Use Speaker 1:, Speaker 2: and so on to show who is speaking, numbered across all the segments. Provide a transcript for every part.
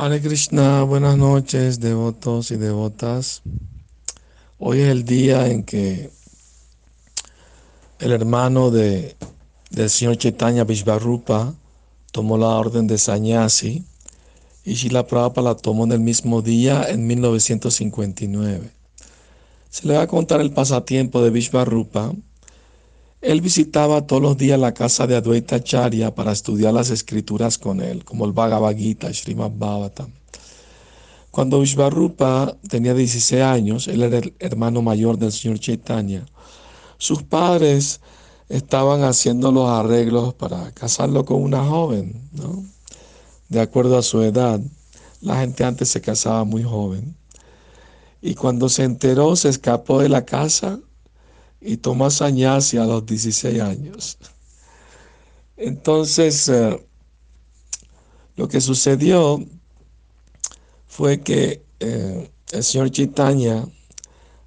Speaker 1: Hare Krishna, buenas noches, devotos y devotas. Hoy es el día en que el hermano de, del señor Chaitanya Vishvarupa tomó la orden de Sanyasi y Shila Prabhupada la tomó en el mismo día en 1959. Se le va a contar el pasatiempo de Vishvarupa. Él visitaba todos los días la casa de Advaita Charya para estudiar las escrituras con él, como el Bhagavad Gita, Srimad Bhagavatam. Cuando Vishvarupa tenía 16 años, él era el hermano mayor del señor Chaitanya. Sus padres estaban haciendo los arreglos para casarlo con una joven. De acuerdo a su edad. La gente antes se casaba muy joven. Y cuando se enteró, se escapó de la casa y tomó sannyasi a los 16 años. Entonces, eh, lo que sucedió fue que eh, el señor Chaitanya,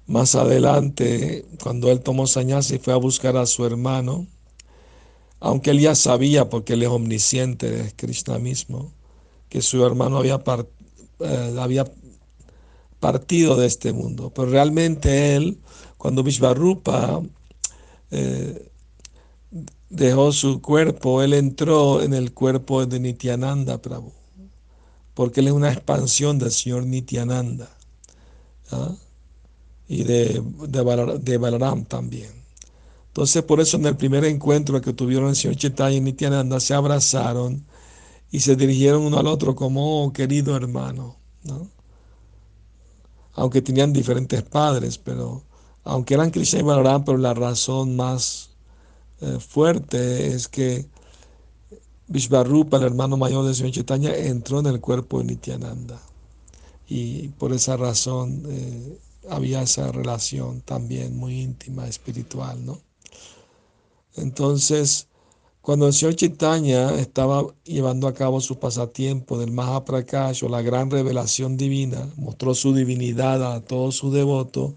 Speaker 1: más adelante, cuando él tomó sannyasi, fue a buscar a su hermano, aunque él ya sabía, porque él es omnisciente, es Krishna mismo, que su hermano había, eh, había partido de este mundo. Pero realmente él cuando Vishvarupa eh, dejó su cuerpo, él entró en el cuerpo de Nityananda Prabhu, porque él es una expansión del señor Nityananda ¿ah? y de, de, Balaram también. Entonces, por eso en el primer encuentro que tuvieron el señor Chaitanya y Nityananda, se abrazaron y se dirigieron uno al otro como oh, querido hermano, aunque tenían diferentes padres, pero aunque eran Krishna y Balaram, pero la razón más eh, fuerte es que Vishvarupa, el hermano mayor de Señor Chaitanya, entró en el cuerpo de Nityananda. Y por esa razón eh, había esa relación también muy íntima, espiritual, ¿no? Entonces, cuando el Señor Chaitanya estaba llevando a cabo su pasatiempo del Mahaprakash o la gran revelación divina, mostró su divinidad a todos sus devotos,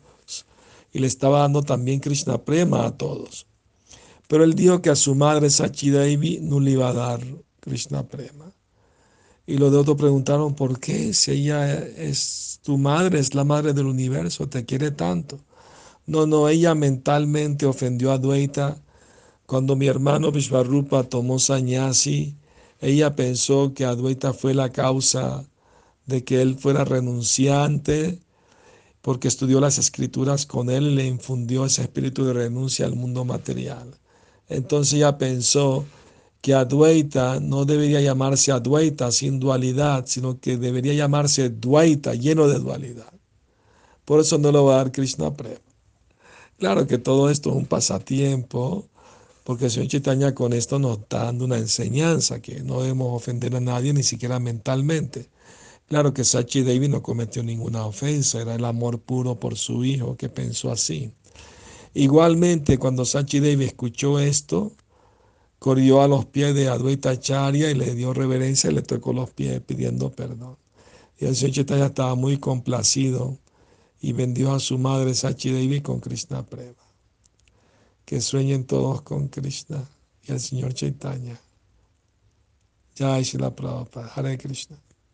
Speaker 1: y le estaba dando también Krishna Prema a todos. Pero él dijo que a su madre Sachidevi no le iba a dar Krishna Prema. Y los de otros preguntaron, ¿por qué? Si ella es tu madre, es la madre del universo, te quiere tanto. No, no, ella mentalmente ofendió a Dwaita. Cuando mi hermano Vishvarupa tomó Sanyasi, ella pensó que Adwaita fue la causa de que él fuera renunciante porque estudió las escrituras con él y le infundió ese espíritu de renuncia al mundo material. Entonces ella pensó que Advaita no debería llamarse Advaita sin dualidad, sino que debería llamarse Dvaita, lleno de dualidad. Por eso no lo va a dar Krishna Prema. Claro que todo esto es un pasatiempo, porque el Señor Chaitanya con esto nos está dando una enseñanza, que no debemos ofender a nadie, ni siquiera mentalmente. Claro que Sachi David no cometió ninguna ofensa, era el amor puro por su hijo que pensó así. Igualmente, cuando Sachi David escuchó esto, corrió a los pies de Advaita Charya y le dio reverencia y le tocó los pies pidiendo perdón. Y el señor Chaitanya estaba muy complacido y vendió a su madre Sachi Devi con Krishna Prema. Que sueñen todos con Krishna y el señor Chaitanya. Jai Shila Prabhupada. Hare Krishna.